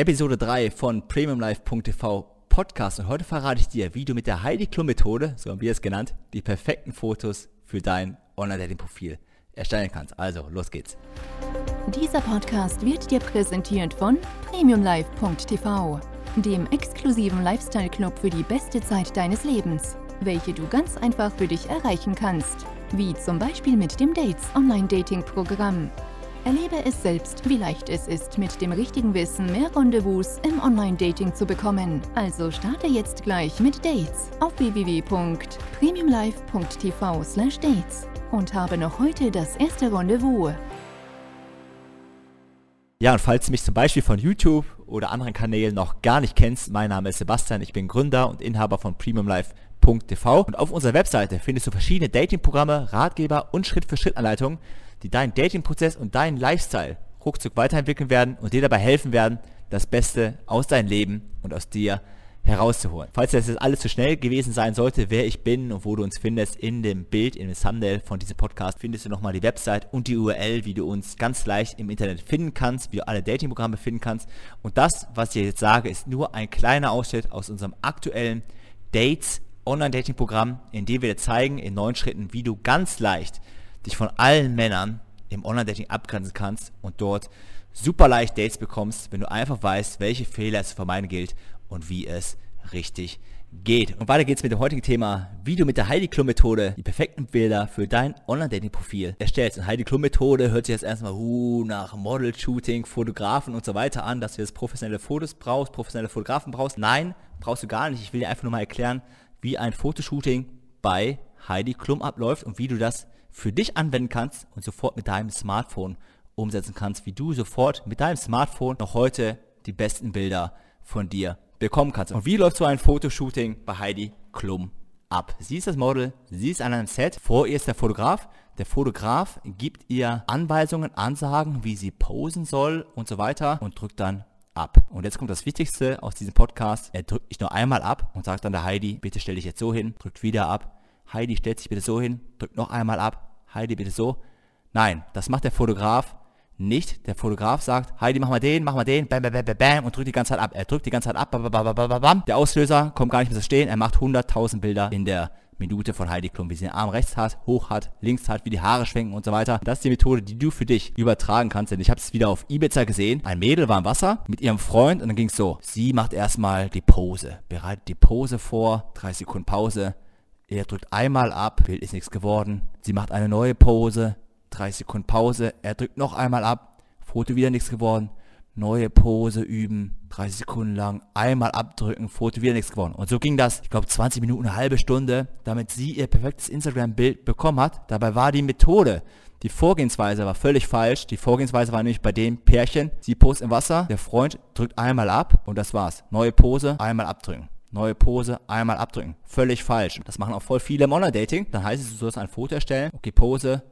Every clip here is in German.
Episode 3 von premiumlife.tv Podcast und heute verrate ich dir, wie du mit der Heidi Klum Methode, so haben wir es genannt, die perfekten Fotos für dein Online-Dating-Profil erstellen kannst. Also, los geht's. Dieser Podcast wird dir präsentiert von premiumlife.tv, dem exklusiven Lifestyle-Club für die beste Zeit deines Lebens, welche du ganz einfach für dich erreichen kannst, wie zum Beispiel mit dem Dates Online-Dating-Programm. Erlebe es selbst, wie leicht es ist, mit dem richtigen Wissen mehr Rendezvous im Online-Dating zu bekommen. Also starte jetzt gleich mit Dates auf www.premiumlife.tv/dates und habe noch heute das erste Rendezvous. Ja, und falls du mich zum Beispiel von YouTube oder anderen Kanälen noch gar nicht kennst, mein Name ist Sebastian, ich bin Gründer und Inhaber von premiumlife.tv und auf unserer Webseite findest du verschiedene Datingprogramme, Ratgeber und Schritt-für-Schritt-Anleitungen, die deinen Datingprozess und deinen Lifestyle ruckzuck weiterentwickeln werden und dir dabei helfen werden, das Beste aus deinem Leben und aus dir herauszuholen. Falls das jetzt alles zu schnell gewesen sein sollte, wer ich bin und wo du uns findest, in dem Bild, in dem Thumbnail von diesem Podcast findest du nochmal die Website und die URL, wie du uns ganz leicht im Internet finden kannst, wie du alle Datingprogramme finden kannst. Und das, was ich jetzt sage, ist nur ein kleiner Ausschnitt aus unserem aktuellen Dates Online-Dating-Programm, in dem wir dir zeigen in neun Schritten, wie du ganz leicht dich von allen Männern im Online-Dating abgrenzen kannst und dort super leicht Dates bekommst, wenn du einfach weißt, welche Fehler es zu vermeiden gilt und wie es richtig geht. Und weiter geht's mit dem heutigen Thema, wie du mit der Heidi Klum Methode die perfekten Bilder für dein Online-Dating-Profil erstellst. Und Heidi Klum Methode hört sich jetzt erstmal uh, nach Model-Shooting, Fotografen und so weiter an, dass du jetzt professionelle Fotos brauchst, professionelle Fotografen brauchst. Nein, brauchst du gar nicht. Ich will dir einfach nur mal erklären, wie ein Fotoshooting bei Heidi Klum abläuft und wie du das für dich anwenden kannst und sofort mit deinem Smartphone umsetzen kannst, wie du sofort mit deinem Smartphone noch heute die besten Bilder von dir bekommen kannst. Und wie läuft so ein Fotoshooting bei Heidi Klum ab? Sie ist das Model, sie ist an einem Set, vor ihr ist der Fotograf. Der Fotograf gibt ihr Anweisungen, Ansagen, wie sie posen soll und so weiter und drückt dann ab. Und jetzt kommt das Wichtigste aus diesem Podcast. Er drückt nicht nur einmal ab und sagt dann der Heidi, bitte stell dich jetzt so hin, drückt wieder ab. Heidi stellt sich bitte so hin, drückt noch einmal ab. Heidi bitte so. Nein, das macht der Fotograf nicht. Der Fotograf sagt, Heidi, mach mal den, mach mal den, bam, bam, bam, bam, bam und drückt die ganze Zeit ab. Er drückt die ganze Zeit ab, bam, bam, bam, bam, bam. Der Auslöser kommt gar nicht mehr zu stehen. Er macht 100.000 Bilder in der Minute von Heidi Klum, wie sie den Arm rechts hat, hoch hat, links hat, wie die Haare schwenken und so weiter. Das ist die Methode, die du für dich übertragen kannst. Denn ich habe es wieder auf Ibiza gesehen. Ein Mädel war im Wasser mit ihrem Freund und dann ging es so. Sie macht erstmal die Pose, bereitet die Pose vor, 30 Sekunden Pause. Er drückt einmal ab, Bild ist nichts geworden. Sie macht eine neue Pose, 30 Sekunden Pause. Er drückt noch einmal ab, Foto wieder nichts geworden neue Pose üben, 30 Sekunden lang, einmal abdrücken, Foto, wieder nichts geworden. Und so ging das, ich glaube 20 Minuten, eine halbe Stunde, damit sie ihr perfektes Instagram-Bild bekommen hat. Dabei war die Methode, die Vorgehensweise war völlig falsch. Die Vorgehensweise war nämlich bei dem Pärchen, sie post im Wasser, der Freund drückt einmal ab und das war's. Neue Pose, einmal abdrücken. Neue Pose, einmal abdrücken. Völlig falsch. Das machen auch voll viele im Online-Dating. Dann heißt es, du sollst ein Foto erstellen. Okay, Pose,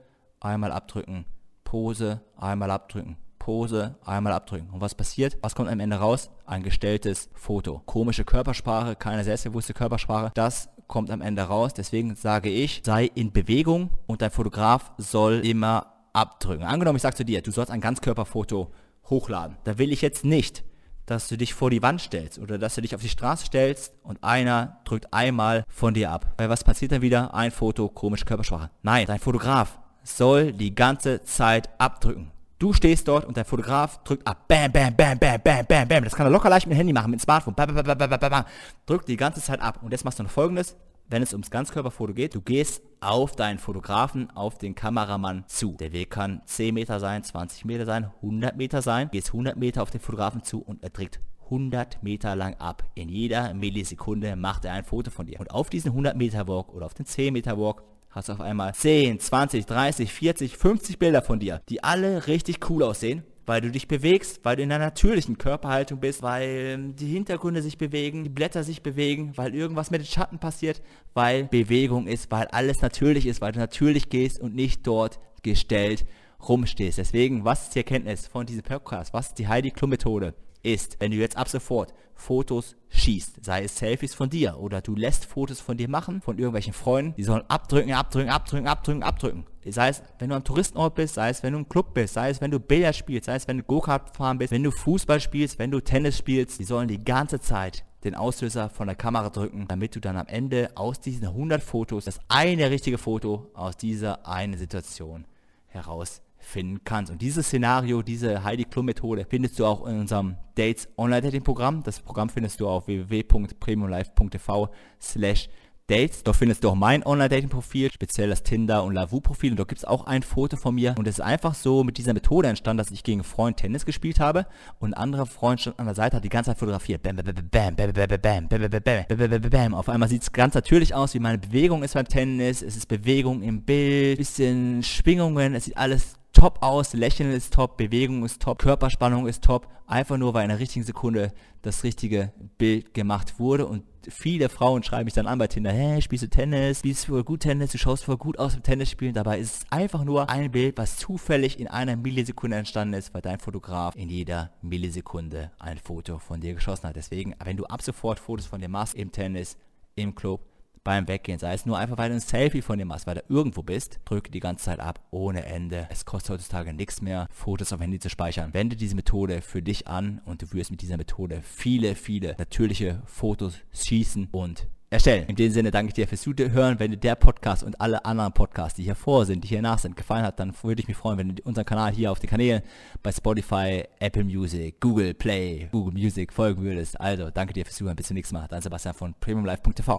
einmal abdrücken. Pose, einmal abdrücken. Pose, einmal abdrücken. Und was passiert? Was kommt am Ende raus? Ein gestelltes Foto. Komische Körpersprache, keine selbstbewusste Körpersprache. Das kommt am Ende raus. Deswegen sage ich, sei in Bewegung und dein Fotograf soll immer abdrücken. Angenommen, ich sage zu dir, du sollst ein Ganzkörperfoto hochladen. Da will ich jetzt nicht, dass du dich vor die Wand stellst oder dass du dich auf die Straße stellst und einer drückt einmal von dir ab. Weil was passiert dann wieder? Ein Foto, komische Körpersprache. Nein, dein Fotograf soll die ganze Zeit abdrücken. Du stehst dort und der Fotograf drückt ab. Bam, bam, bam, bam, bam, bam, bam. Das kann er locker leicht mit dem Handy machen, mit dem Smartphone. Bam, bam, bam, bam, bam, bam. Drückt die ganze Zeit ab. Und jetzt machst du noch folgendes. Wenn es ums Ganzkörperfoto geht, du gehst auf deinen Fotografen, auf den Kameramann zu. Der Weg kann 10 Meter sein, 20 Meter sein, 100 Meter sein. Gehst 100 Meter auf den Fotografen zu und er drückt 100 Meter lang ab. In jeder Millisekunde macht er ein Foto von dir. Und auf diesen 100 Meter Walk oder auf den 10 Meter Walk hast du auf einmal 10, 20, 30, 40, 50 Bilder von dir, die alle richtig cool aussehen, weil du dich bewegst, weil du in einer natürlichen Körperhaltung bist, weil ähm, die Hintergründe sich bewegen, die Blätter sich bewegen, weil irgendwas mit den Schatten passiert, weil Bewegung ist, weil alles natürlich ist, weil du natürlich gehst und nicht dort gestellt rumstehst. Deswegen, was ist die Erkenntnis von diesem Podcast? Was ist die Heidi Klum Methode? Ist, wenn du jetzt ab sofort Fotos schießt, sei es Selfies von dir oder du lässt Fotos von dir machen, von irgendwelchen Freunden, die sollen abdrücken, abdrücken, abdrücken, abdrücken, abdrücken. Sei es, wenn du am Touristenort bist, sei es, wenn du im Club bist, sei es, wenn du Billard spielst, sei es, wenn du Go-Kart fahren bist, wenn du Fußball spielst, wenn du Tennis spielst, die sollen die ganze Zeit den Auslöser von der Kamera drücken, damit du dann am Ende aus diesen 100 Fotos das eine richtige Foto aus dieser eine Situation heraus finden kannst. Und dieses Szenario, diese Heidi Klum Methode findest du auch in unserem Dates Online Dating Programm. Das Programm findest du auf www.premiumlife.tv slash Dates. Dort findest du auch mein Online-Dating-Profil, speziell das Tinder- und Lavu-Profil. Und dort gibt es auch ein Foto von mir. Und es ist einfach so mit dieser Methode entstanden, dass ich gegen einen Freund Tennis gespielt habe und ein anderer Freund stand an der Seite, hat die ganze Zeit fotografiert. Bam, bam, bam, bam, bam, bam, bam, bam, bam, bam, bam, bam. Auf einmal sieht es ganz natürlich aus, wie meine Bewegung ist beim Tennis. Es ist Bewegung im Bild, bisschen Schwingungen. Es sieht alles top aus, Lächeln ist top, Bewegung ist top, Körperspannung ist top, einfach nur weil in der richtigen Sekunde das richtige Bild gemacht wurde. Und viele Frauen schreiben mich dann an bei Tinder, hey, spielst du Tennis, spielst du voll gut Tennis, du schaust voll gut aus im Tennisspielen, dabei ist es einfach nur ein Bild, was zufällig in einer Millisekunde entstanden ist, weil dein Fotograf in jeder Millisekunde ein Foto von dir geschossen hat. Deswegen, wenn du ab sofort Fotos von dir machst im Tennis, im Club, beim Weggehen. Sei es nur einfach, weil du ein Selfie von dir machst, weil du irgendwo bist, drücke die ganze Zeit ab, ohne Ende. Es kostet heutzutage nichts mehr, Fotos auf Handy zu speichern. Wende diese Methode für dich an und du wirst mit dieser Methode viele, viele natürliche Fotos schießen und erstellen. In dem Sinne danke ich dir fürs Zuhören. Wenn dir der Podcast und alle anderen Podcasts, die hier vor sind, die hier nach sind, gefallen hat, dann würde ich mich freuen, wenn du unseren Kanal hier auf den Kanälen bei Spotify, Apple Music, Google Play, Google Music folgen würdest. Also danke dir fürs Zuhören. Bis zum nächsten Mal. Dein Sebastian von premiumlife.tv.